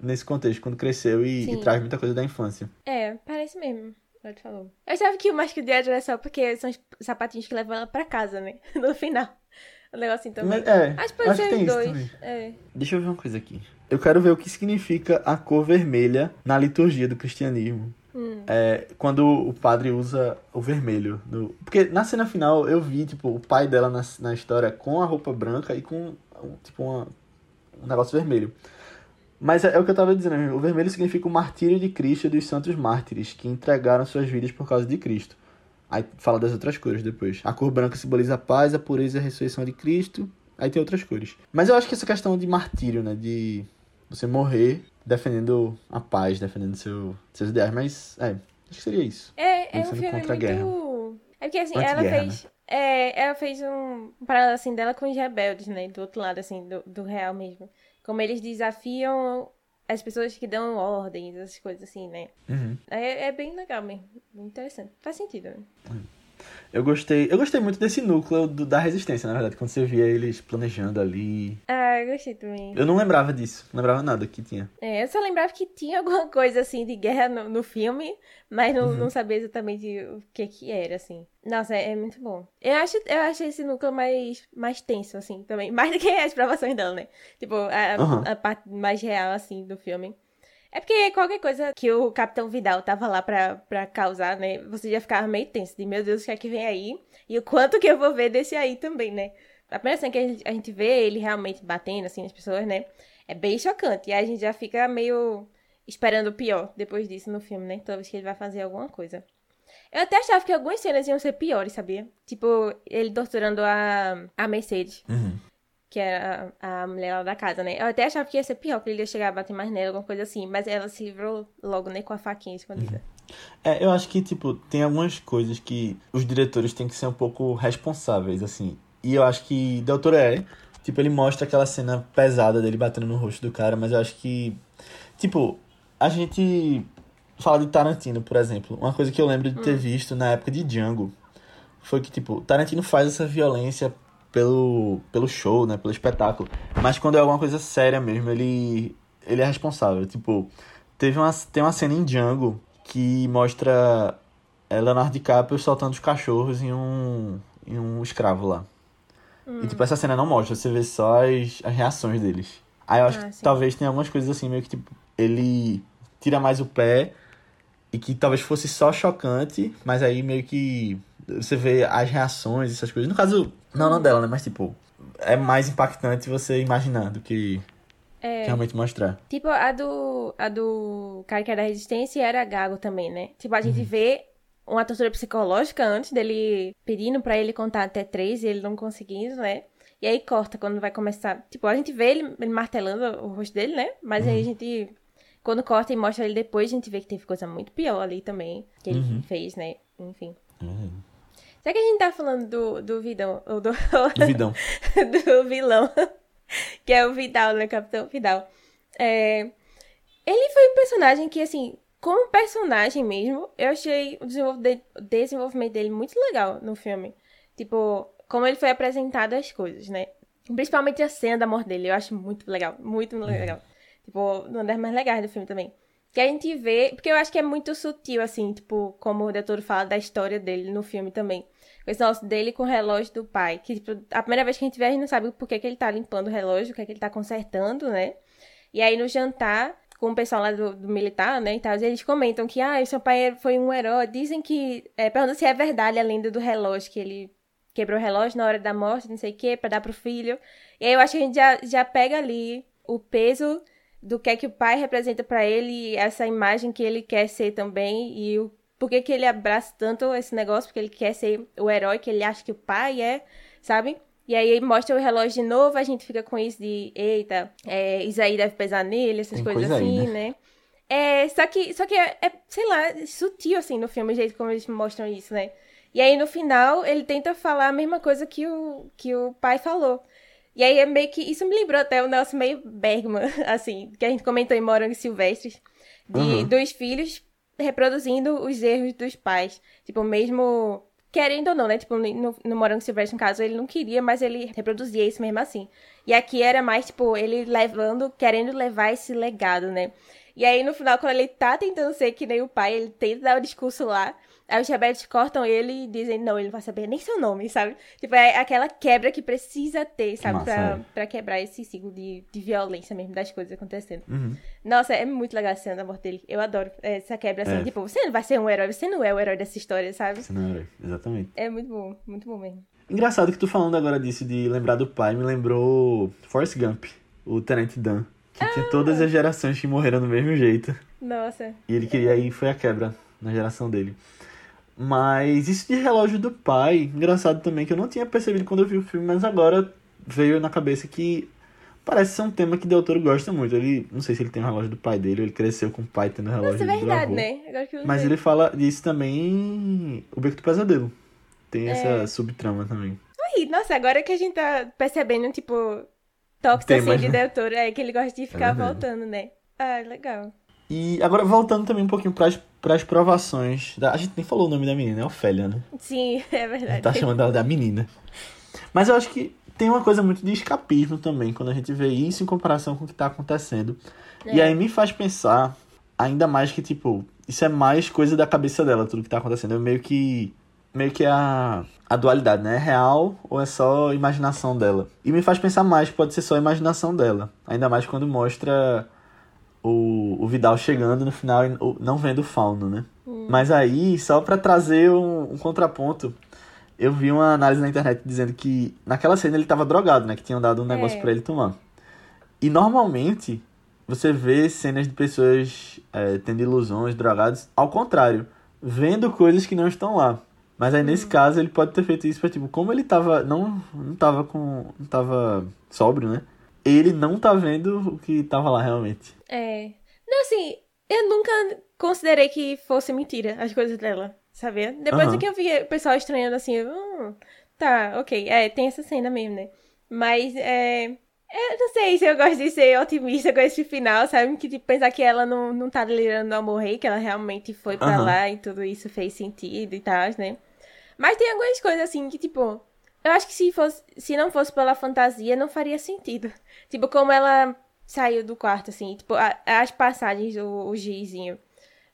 nesse contexto, quando cresceu e, e traz muita coisa da infância.
É, parece mesmo. Pode falou. Eu achava que o de hoje era só porque são os sapatinhos que levam ela pra casa, né? No final. O negocinho também.
Mas, é,
Acho que pode
acho que tem isso
dois.
também.
É.
Deixa eu ver uma coisa aqui. Eu quero ver o que significa a cor vermelha na liturgia do cristianismo.
Hum.
É, quando o padre usa o vermelho. no- Porque na cena final eu vi, tipo, o pai dela na, na história com a roupa branca e com, um, tipo, uma- um negócio vermelho. Mas é, é o que eu tava dizendo, o vermelho significa o martírio de Cristo e dos santos mártires que entregaram suas vidas por causa de Cristo. Aí fala das outras cores depois. A cor branca simboliza a paz, a pureza e a ressurreição de Cristo. Aí tem outras cores. Mas eu acho que essa questão de martírio, né? De você morrer defendendo a paz, defendendo seu, seus ideais. Mas, é, acho que seria isso.
É, é um filme
contra a
muito.
guerra.
É porque assim, ela fez. É, ela fez um, um paralelo assim dela com os rebeldes, né? Do outro lado, assim, do, do real mesmo. Como eles desafiam as pessoas que dão ordens, essas coisas assim, né?
Uhum.
É, é bem legal mesmo. Interessante. Faz sentido, né?
Eu gostei, eu gostei muito desse núcleo do- da resistência, na verdade, quando você via eles planejando ali.
Ah, eu gostei também.
Eu não lembrava disso, não lembrava nada que tinha.
É, eu só lembrava que tinha alguma coisa assim de guerra no, no filme, mas não,
Uhum.
não sabia exatamente o que que era, assim. Nossa, é, é muito bom. Eu acho, eu acho esse núcleo mais, mais tenso, assim, também. Mais do que as provações dela, né? Tipo, a,
Uhum.
a parte mais real, assim, do filme. É porque qualquer coisa que o Capitão Vidal tava lá pra, causar, né? Você já ficava meio tenso, de meu Deus, o que é que vem aí? E o quanto que eu vou ver desse aí também, né? A primeira cena que a gente, vê ele realmente batendo, assim, nas pessoas, né? É bem chocante. E aí a gente já fica meio esperando o pior depois disso no filme, né? Toda vez que ele vai fazer alguma coisa. Eu até achava que algumas cenas iam ser piores, sabia? Tipo, ele torturando a, a Mercedes, que era a, a mulher lá da casa, né? Eu até achava que ia ser pior, que ele ia chegar a bater mais nela, alguma coisa assim. Mas ela se livrou logo, né? Com a faquinha escondida.
É, eu acho que, tipo, tem algumas coisas que os diretores têm que ser um pouco responsáveis, assim. E eu acho que Doutor é. Tipo, ele mostra aquela cena pesada dele batendo no rosto do cara, mas eu acho que. Tipo, a gente fala de Tarantino, por exemplo. Uma coisa que eu lembro de ter visto na época de Django foi que, tipo, Tarantino faz essa violência pelo, pelo show, né? Pelo espetáculo. Mas quando é alguma coisa séria mesmo, ele, ele é responsável. Tipo, teve uma, tem uma cena em Django que mostra é, Leonardo DiCaprio soltando os cachorros em um, em um escravo lá. E, tipo, essa cena não mostra, você vê só as, as reações deles. Aí eu acho
Ah,
que
sim.
talvez tenha algumas coisas assim, meio que, tipo, ele tira mais o pé e que talvez fosse só chocante, mas aí meio que você vê as reações, essas coisas. No caso, não, não dela, né? Mas, tipo, é mais impactante você imaginar do que
É.
realmente mostrar.
Tipo, a do, a do cara que era da resistência era gago também, né? Tipo, a
Uhum.
gente vê uma tortura psicológica antes dele pedindo para ele contar até três e ele não conseguindo, né? E aí corta quando vai começar. Tipo, a gente vê ele, ele martelando o rosto dele, né? Mas uhum. aí a gente. Quando corta e mostra ele depois, a gente vê que teve coisa muito pior ali também. Que ele uhum. fez, né? Enfim. Uhum. Será que a gente tá falando do, do Vidão? Ou do,
do Vidão.
do vilão. que é o Vidal, né? Capitão Vidal. É... Ele foi um personagem que, assim, como personagem mesmo, eu achei o desenvolvimento dele muito legal no filme. Tipo, como ele foi apresentado as coisas, né? Principalmente a cena da morte dele, eu acho muito legal. Muito uhum. legal. Tipo, uma das mais legais do filme também. Que a gente vê, porque eu acho que é muito sutil, assim, tipo, como o doutor fala da história dele no filme também. O negócio dele com o relógio do pai. Que, tipo, a primeira vez que a gente vê, a gente não sabe por que, que ele tá limpando o relógio, o que, é que ele tá consertando, né? E aí no jantar, com o pessoal lá do, do militar, né, e tal, eles comentam que, ah, seu pai foi um herói. Dizem que, é, perguntam se é verdade a lenda do relógio, que ele quebrou o relógio na hora da morte, não sei o quê, pra dar pro filho. E aí eu acho que a gente já, já pega ali o peso do que é que o pai representa para ele, essa imagem que ele quer ser também, e o por que, que ele abraça tanto esse negócio, porque ele quer ser o herói que ele acha que o pai é, sabe? E aí mostra o relógio de novo, a gente fica com isso de, eita, é, isso aí deve pesar nele, essas Tem coisas coisa assim, aí, né? né? É, só que, só que é, é, sei lá, sutil, assim, no filme, o jeito como eles mostram isso, né? E aí, no final, ele tenta falar a mesma coisa que o, que o pai falou. E aí, é meio que... Isso me lembrou até o Nelson meio Bergman, assim, que a gente comentou em Morangos Silvestres. De, uhum. Dos filhos reproduzindo os erros dos pais. Tipo, mesmo querendo ou não, né? Tipo, no, no Morango Silvestre, no caso, ele não queria, mas ele reproduzia isso mesmo assim. E aqui era mais, tipo, ele levando, querendo levar esse legado, né? E aí, no final, quando ele tá tentando ser que nem o pai, ele tenta dar o discurso lá. Aí os rebeldes cortam ele e dizem, não, ele não vai saber nem seu nome, sabe? Tipo, é aquela quebra que precisa ter, sabe? Massa, pra, é. pra quebrar esse ciclo de, de violência mesmo das coisas acontecendo.
Uhum.
Nossa, é muito legal a cena da morte dele. Eu adoro essa quebra, assim. É. Tipo, você não vai ser um herói, você não é o herói dessa história, sabe?
Você não é o herói, exatamente.
É muito bom, muito bom mesmo.
Engraçado que tu falando agora disso, de lembrar do pai, me lembrou Forrest Gump, o Tenente Dan. Que ah. tinha todas as gerações que morreram do mesmo jeito.
Nossa.
E ele queria, aí foi a quebra na geração dele. Mas isso de relógio do pai, engraçado também, que eu não tinha percebido quando eu vi o filme, mas agora veio na cabeça que parece ser um tema que o doutor gosta muito. Ele, não sei se ele tem o relógio do pai dele, ou ele cresceu com o pai tendo relógio Nossa, é verdade, do avô. né? Agora que eu mas ele fala disso também O Beco do Pesadelo. Tem é. essa subtrama também.
Aí, nossa, agora que a gente tá percebendo, tipo, toques assim de doutor, é que ele gosta de ficar é voltando, né? Ah, legal.
E agora voltando também um pouquinho para as provações. Da... A gente nem falou o nome da menina, é Ofélia, né?
Sim, é verdade. A gente
tá chamando ela da menina. Mas eu acho que tem uma coisa muito de escapismo também, quando a gente vê isso em comparação com o que tá acontecendo. É. E aí me faz pensar ainda mais que, tipo, isso é mais coisa da cabeça dela, tudo que tá acontecendo. É meio que. Meio que a, a dualidade, né? É real ou é só imaginação dela? E me faz pensar mais que pode ser só imaginação dela. Ainda mais quando mostra o, o Vidal chegando no final e não vendo o Fauno, né? Hum. Mas aí, só para trazer um, um, contraponto, eu vi uma análise na internet dizendo que naquela cena ele tava drogado, né? Que tinham dado um é. negócio para ele tomar. E normalmente você vê cenas de pessoas é, tendo ilusões, drogados, ao contrário, vendo coisas que não estão lá. Mas aí, nesse hum. caso, ele pode ter feito isso pra, tipo, como ele tava. Não, não tava com. Não tava sóbrio, né? Ele não tá vendo o que tava lá realmente.
É. Não, assim, eu nunca considerei que fosse mentira as coisas dela, sabia? Depois uhum. que eu vi o pessoal estranhando assim, hum, tá, ok, é, tem essa cena mesmo, né? Mas, é. Eu não sei se eu gosto de ser otimista com esse final, sabe? Que tipo, pensar que ela não, não tá delirando ao morrer, que ela realmente foi pra uhum. lá e tudo isso fez sentido e tal, né? Mas tem algumas coisas assim que, tipo, eu acho que se, fosse, se não fosse pela fantasia, não faria sentido. Tipo, como ela saiu do quarto, assim. Tipo, a, as passagens do o gizinho,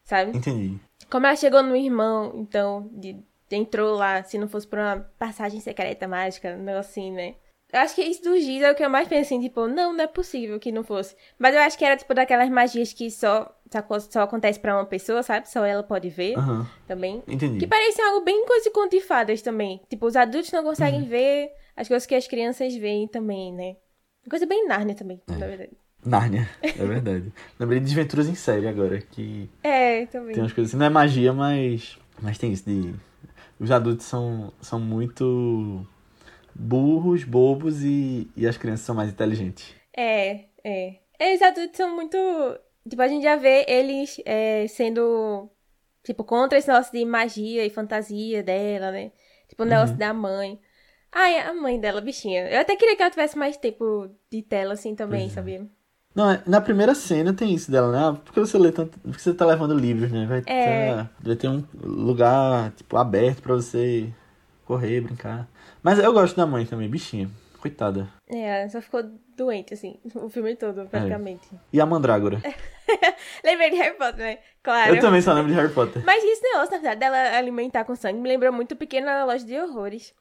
sabe?
Entendi.
Como ela chegou no irmão, então, de, entrou lá, se não fosse por uma passagem secreta mágica, não assim, né? Eu acho que isso do giz é o que eu mais penso, assim, tipo, não, não é possível que não fosse. Mas eu acho que era, tipo, daquelas magias que só, só acontece pra uma pessoa, sabe? Só ela pode ver
uhum.
também.
Entendi.
Que parece algo bem coisa de conto de fadas também. Tipo, os adultos não conseguem uhum. ver as coisas que as crianças veem também, né? Coisa bem Nárnia também, é. na verdade.
Nárnia, é verdade. Lembrei de Desventuras em Série agora, que...
É, também.
Tem umas coisas assim, não é magia, mas Mas tem isso de. Os adultos são, são muito burros, bobos e, e as crianças são mais inteligentes.
É, é. Eles adultos são muito. Tipo, a gente já vê eles é, sendo. Tipo, contra esse negócio de magia e fantasia dela, né? Tipo, o negócio
Uhum.
da mãe. Ai, a mãe dela, bichinha. Eu até queria que ela tivesse mais tempo de tela, assim, também,
é.
sabia?
Não, é- na primeira cena tem isso dela, né? Ah, Porque você lê tanto. Porque você tá levando livros, né? Vai
É.
ter, vai ter um lugar, tipo, aberto pra você correr, brincar. Mas eu gosto da mãe também, bichinha. Coitada.
É, ela só ficou doente, assim, o filme todo, praticamente.
E a mandrágora?
Lembrei de Harry Potter, né? Claro.
Eu também só lembro de Harry Potter.
Mas esse negócio, na verdade, dela alimentar com sangue me lembrou muito Pequena Loja de Horrores.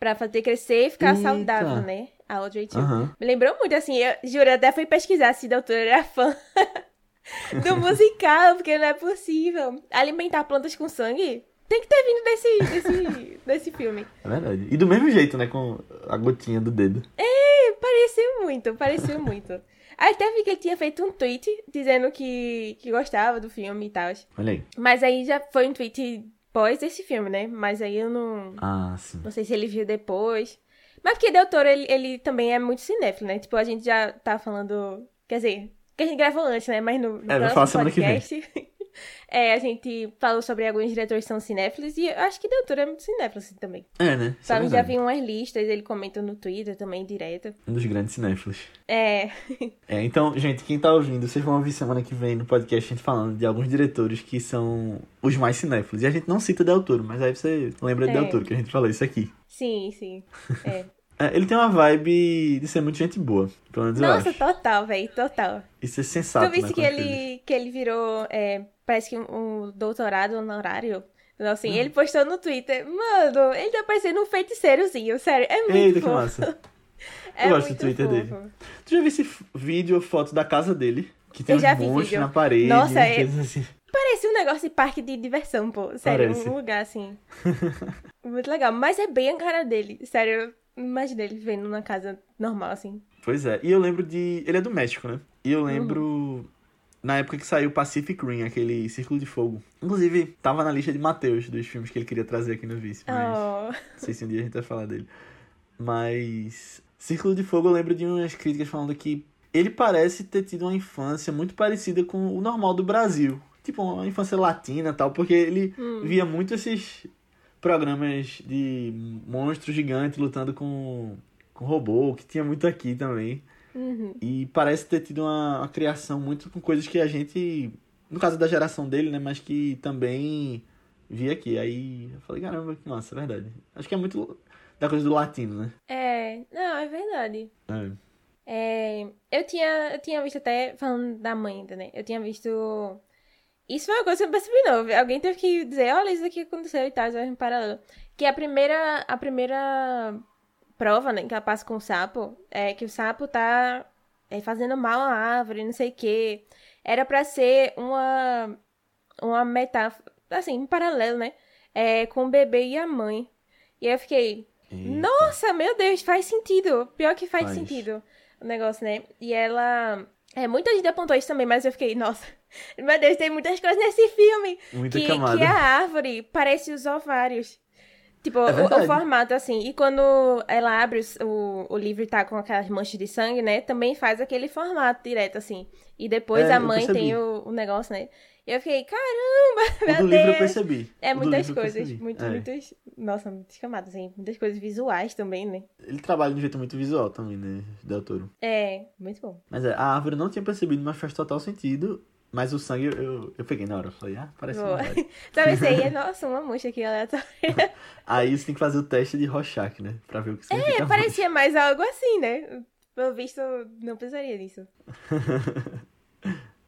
Pra fazer crescer e ficar
Eita.
saudável, né? A Audrey too.
Aham.
Me lembrou muito, assim, eu juro, até fui pesquisar se a doutora era fã do musical, porque não é possível. Alimentar plantas com sangue tem que ter vindo desse, desse, desse filme.
É verdade. E do mesmo jeito, né? Com a gotinha do dedo.
É, pareceu muito, pareceu muito. Aí até vi que ele tinha feito um tweet dizendo que, que gostava do filme e tal.
Olha aí.
Mas aí já foi um tweet pós esse filme, né? Mas aí eu não.
Ah, sim.
Não sei se ele viu depois. Mas porque Del Toro, ele, ele também é muito cinéfilo, né? Tipo, a gente já tá falando. Quer dizer, que a gente gravou antes, né? Mas no, no
vai
próximo
que vem.
É, a gente falou sobre alguns diretores que são cinéfilos. E eu acho que Del Toro é muito cinéfilo, assim, também.
É, né? Isso é
Sabe, já
verdade.
vi umas listas, ele comenta no Twitter também, direto.
Um dos grandes cinéfilos.
É.
É, então, gente, quem tá ouvindo, vocês vão ouvir semana que vem no podcast a gente falando de alguns diretores que são os mais cinéfilos. E a gente não cita Del Toro, mas aí você lembra de
É.
Del Toro, que a gente falou isso aqui.
Sim, sim. É.
É, ele tem uma vibe de ser muito gente boa, pelo menos
Nossa, total, velho, total.
E ser sensato,
tu viste
né,
que ele, que ele virou, é, parece que um, um doutorado honorário? Então, assim,
Hum.
ele postou no Twitter, mano, ele tá parecendo um feiticeirozinho, sério, é muito
Eita, que
fofo.
massa.
É
Eu gosto do Twitter
fofo.
dele. Tu já viu esse vídeo ou foto da casa dele? Que tem
Eu já
monstros
vídeo.
na parede.
Nossa, é-
assim.
Parece um negócio de parque de diversão, pô. Sério,
Parece.
um lugar assim. muito legal. Mas é bem a cara dele. Sério, imagino ele vivendo numa casa normal, assim.
Pois é. E eu lembro de. Ele é do México, né? E eu lembro.
Uhum.
Na época que saiu Pacific Rim, aquele Círculo de Fogo. Inclusive, tava na lista de Matheus dos filmes que ele queria trazer aqui no Vice. Mas
Oh.
não sei se um dia a gente vai falar dele. Mas. Círculo de Fogo eu lembro de umas críticas falando que ele parece ter tido uma infância muito parecida com o normal do Brasil. Tipo, uma infância latina tal, porque ele
Hum.
via muito esses programas de monstros gigantes lutando com, com robô, que tinha muito aqui também.
Uhum.
E parece ter tido uma, uma criação muito com coisas que a gente, no caso da geração dele, né, mas que também via aqui. Aí eu falei, caramba, que massa, é verdade. Acho que é muito da coisa do latino, né?
É, não, é verdade.
É.
É, eu tinha, eu tinha visto até, falando da mãe ainda, né? Eu tinha visto. Isso foi uma coisa que eu percebi novo. Alguém teve que dizer, olha, isso aqui aconteceu e tal, isso é paralelo. Que a primeira, a primeira prova, né, que ela passa com o sapo, é que o sapo tá é, fazendo mal à árvore, não sei o quê. Era pra ser uma, uma metáfora, assim, um paralelo, né? É, com o bebê e a mãe. E aí eu fiquei,
Eita.
nossa, meu Deus, faz sentido. Pior que faz,
Faz.
sentido o negócio, né? E ela. É, muita gente apontou isso também, mas eu fiquei, nossa, meu Deus, tem muitas coisas nesse filme.
Muita
que,
camada.
que a árvore parece os ovários. Tipo,
É
o, o formato, assim. E quando ela abre o, o livro e tá com aquelas manchas de sangue, né? Também faz aquele formato direto, assim. E depois
É,
a mãe tem o, o negócio, né? E eu fiquei, caramba,
O
meu
do
Deus.
livro eu percebi.
É muitas coisas, muito,
É.
muitas. Nossa, muitas camadas, assim, muitas coisas visuais também, né?
Ele trabalha de um jeito muito visual também, né, Del Toro.
É, muito bom.
Mas é, a árvore não tinha percebido, mas faz total sentido. Mas o sangue eu, eu, eu peguei na hora. Eu falei, ah, parece
Boa.
verdade.
Sabe esse aí? É, nossa, uma mancha aqui aleatória.
Aí você tem que fazer o teste de Rorschach, né? Pra ver o que significa.
É, parecia mais algo assim, né? Pelo visto, não pensaria nisso.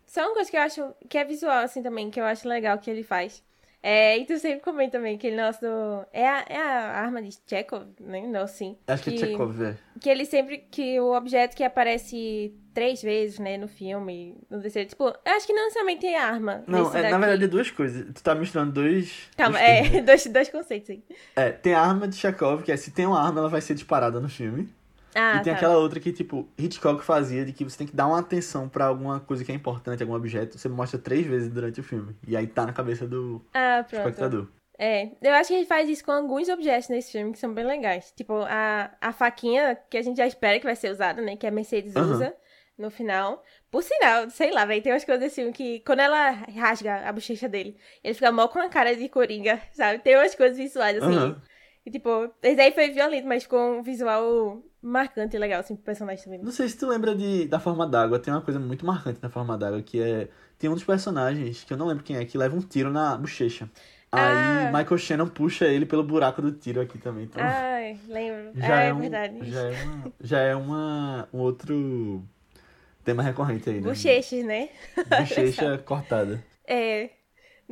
Só uma coisa que eu acho que é visual, assim, também, que eu acho legal que ele faz. É, e tu sempre comenta também que ele nosso. É a, é a arma de Chekhov, né? Não, assim.
Acho que é Chekhov, é.
Que ele sempre. Que o objeto que aparece três vezes, né, no filme, no terceiro. Tipo, eu acho que não necessariamente é arma.
Não, é, na verdade é duas coisas. Tu tá misturando dois.
Calma,
dois
é, dois, dois conceitos aí.
É, tem a arma de Chekhov, que é se tem uma arma, ela vai ser disparada no filme.
Ah,
e tem
tá.
aquela outra que, tipo, Hitchcock fazia de que você tem que dar uma atenção pra alguma coisa que é importante, algum objeto. Você mostra três vezes durante o filme. E aí tá na cabeça do
Ah,
espectador.
É, eu acho que ele faz isso com alguns objetos nesse filme que são bem legais. Tipo, a, a faquinha que a gente já espera que vai ser usada, né? Que a Mercedes
Aham.
usa no final. Por sinal, sei lá, velho, tem umas coisas desse filme que quando ela rasga a bochecha dele, ele fica mó com a cara de coringa, sabe? Tem umas coisas visuais assim.
Aham.
E tipo, esse aí foi violento, mas ficou um visual marcante e legal, assim, pro personagem também.
Não sei se tu lembra de, da forma d'água, tem uma coisa muito marcante na forma d'água, que é. Tem um dos personagens, que eu não lembro quem é, que leva um tiro na bochecha. Aí
Ah.
Michael Shannon puxa ele pelo buraco do tiro aqui também. Então,
Ai, lembro.
já
ah,
é,
é
um,
verdade.
Já é, uma, já é uma, um outro tema recorrente aí, né?
Bochechas, né?
Bochecha cortada.
É.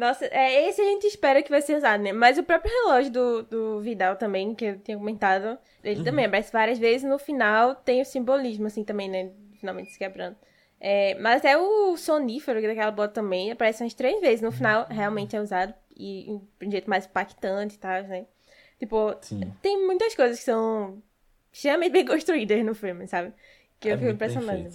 Nossa, é esse a gente espera que vai ser usado, né? Mas o próprio relógio do, do Vidal também, que eu tinha comentado, ele
Uhum.
também aparece várias vezes. No final tem o simbolismo, assim, também, né? Finalmente se quebrando. É, mas até o sonífero daquela bota também aparece umas três vezes. No final, realmente é usado. E de um jeito mais impactante e tal, né? Tipo,
Sim.
tem muitas coisas que são extremamente bem construídas no filme, sabe? Que
é
eu fico impressionada.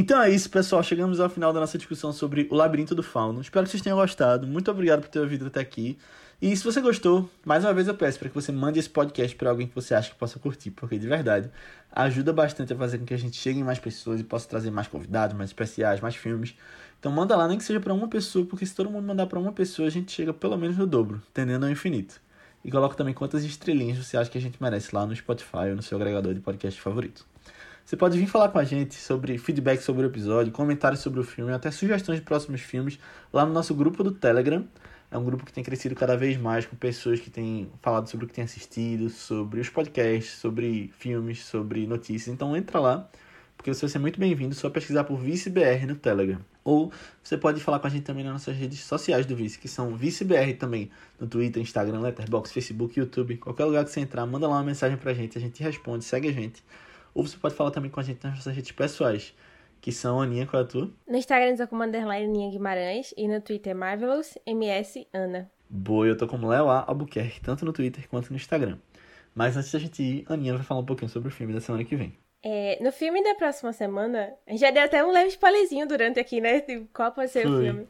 Então é isso, pessoal. Chegamos ao final da nossa discussão sobre o Labirinto do Fauno. Espero que vocês tenham gostado. Muito obrigado por ter ouvido até aqui. E se você gostou, mais uma vez eu peço para que você mande esse podcast para alguém que você acha que possa curtir, porque de verdade ajuda bastante a fazer com que a gente chegue em mais pessoas e possa trazer mais convidados, mais especiais, mais filmes. Então manda lá, nem que seja para uma pessoa, porque se todo mundo mandar para uma pessoa, a gente chega pelo menos no dobro, tendendo ao infinito. E coloca também quantas estrelinhas você acha que a gente merece lá no Spotify ou no seu agregador de podcast favorito. Você pode vir falar com a gente sobre feedback sobre o episódio, comentários sobre o filme, até sugestões de próximos filmes lá no nosso grupo do Telegram. É um grupo que tem crescido cada vez mais com pessoas que têm falado sobre o que têm assistido, sobre os podcasts, sobre filmes, sobre notícias. Então entra lá, porque você vai ser muito bem-vindo. Só pesquisar por ViceBR no Telegram. Ou você pode falar com a gente também nas nossas redes sociais do Vice, que são ViceBR também, no Twitter, Instagram, Letterboxd, Facebook, YouTube, qualquer lugar que você entrar, manda lá uma mensagem pra gente, a gente responde, segue a gente. Ou você pode falar também com a gente nas nossas redes pessoais, que são Aninha, qual é a tua?
No Instagram, eu tô como underline Aninha Guimarães. E no Twitter, Marvelous MS Ana.
Boa, eu tô como Léo A. Albuquerque, tanto no Twitter quanto no Instagram. Mas antes da gente ir, a Aninha vai falar um pouquinho sobre o filme da semana que vem.
É, no filme da próxima semana, a gente já deu até um leve spoilerzinho durante aqui, né? De qual pode ser o
Foi.
filme.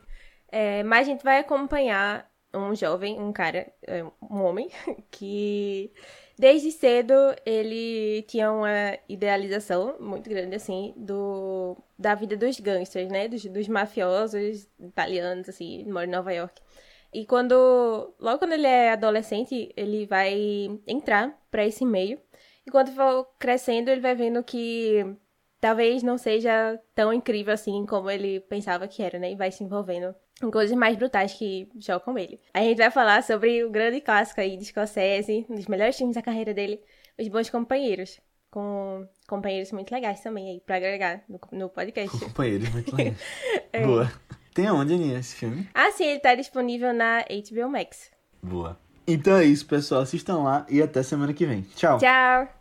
É, mas a gente vai acompanhar um jovem, um cara, é, um homem, que desde cedo ele tinha uma idealização muito grande, assim, do, da vida dos gangsters, né? Dos, dos mafiosos italianos, assim, mora em Nova York. E quando, logo quando ele é adolescente, ele vai entrar pra esse meio. E quando for crescendo, ele vai vendo que talvez não seja tão incrível assim como ele pensava que era, né? E vai se envolvendo coisas mais brutais que chocam ele. A gente vai falar sobre o grande clássico aí de Scorsese, um dos melhores filmes da carreira dele, Os Bons Companheiros. Com companheiros muito legais também aí, pra agregar no, no podcast.
Companheiros, muito legal.
É.
Boa. Tem aonde, Aninha, esse filme?
Ah, sim, ele tá disponível na HBO Max.
Boa. Então é isso, pessoal. Assistam lá e até semana que vem. Tchau.
Tchau!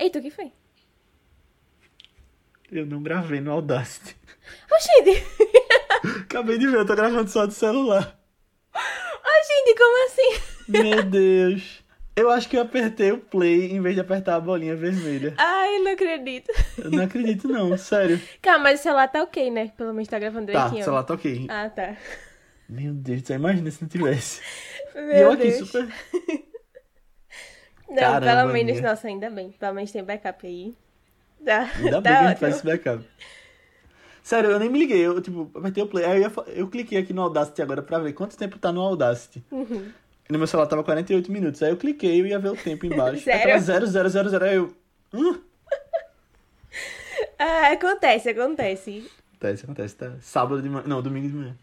Eita, o que foi?
Eu não gravei no Audacity.
Oxente!
Acabei de ver, eu tô gravando só do celular.
Oxente, como assim?
Meu Deus. Eu acho que eu apertei o play em vez de apertar a bolinha vermelha.
Ai, eu não acredito.
Eu não acredito, não, sério.
Calma, mas o celular tá ok, né? Pelo menos tá gravando
Tá,
direitinho.
o celular tá ok.
Ah, tá.
Meu Deus, imagina se não tivesse.
Meu
e eu aqui,
Deus.
super.
Não,
Caramba,
pelo menos,
amiga.
nossa, ainda bem. Pelo menos tem backup aí. Tá,
Ainda bem
tá
que a gente
ótimo.
faz esse backup. Sério, eu nem me liguei. Eu, tipo, apertei o play. Aí eu, ia eu cliquei aqui no Audacity agora pra ver quanto tempo tá no Audacity.
Uhum.
No meu celular tava 48 minutos. Aí eu cliquei e ia ver o tempo embaixo. Aí
Sério?
0, 0, 0, 0. Aí eu. Hum?
Ah, acontece, acontece.
Acontece, acontece. Tá sábado de manhã. Não, domingo de manhã.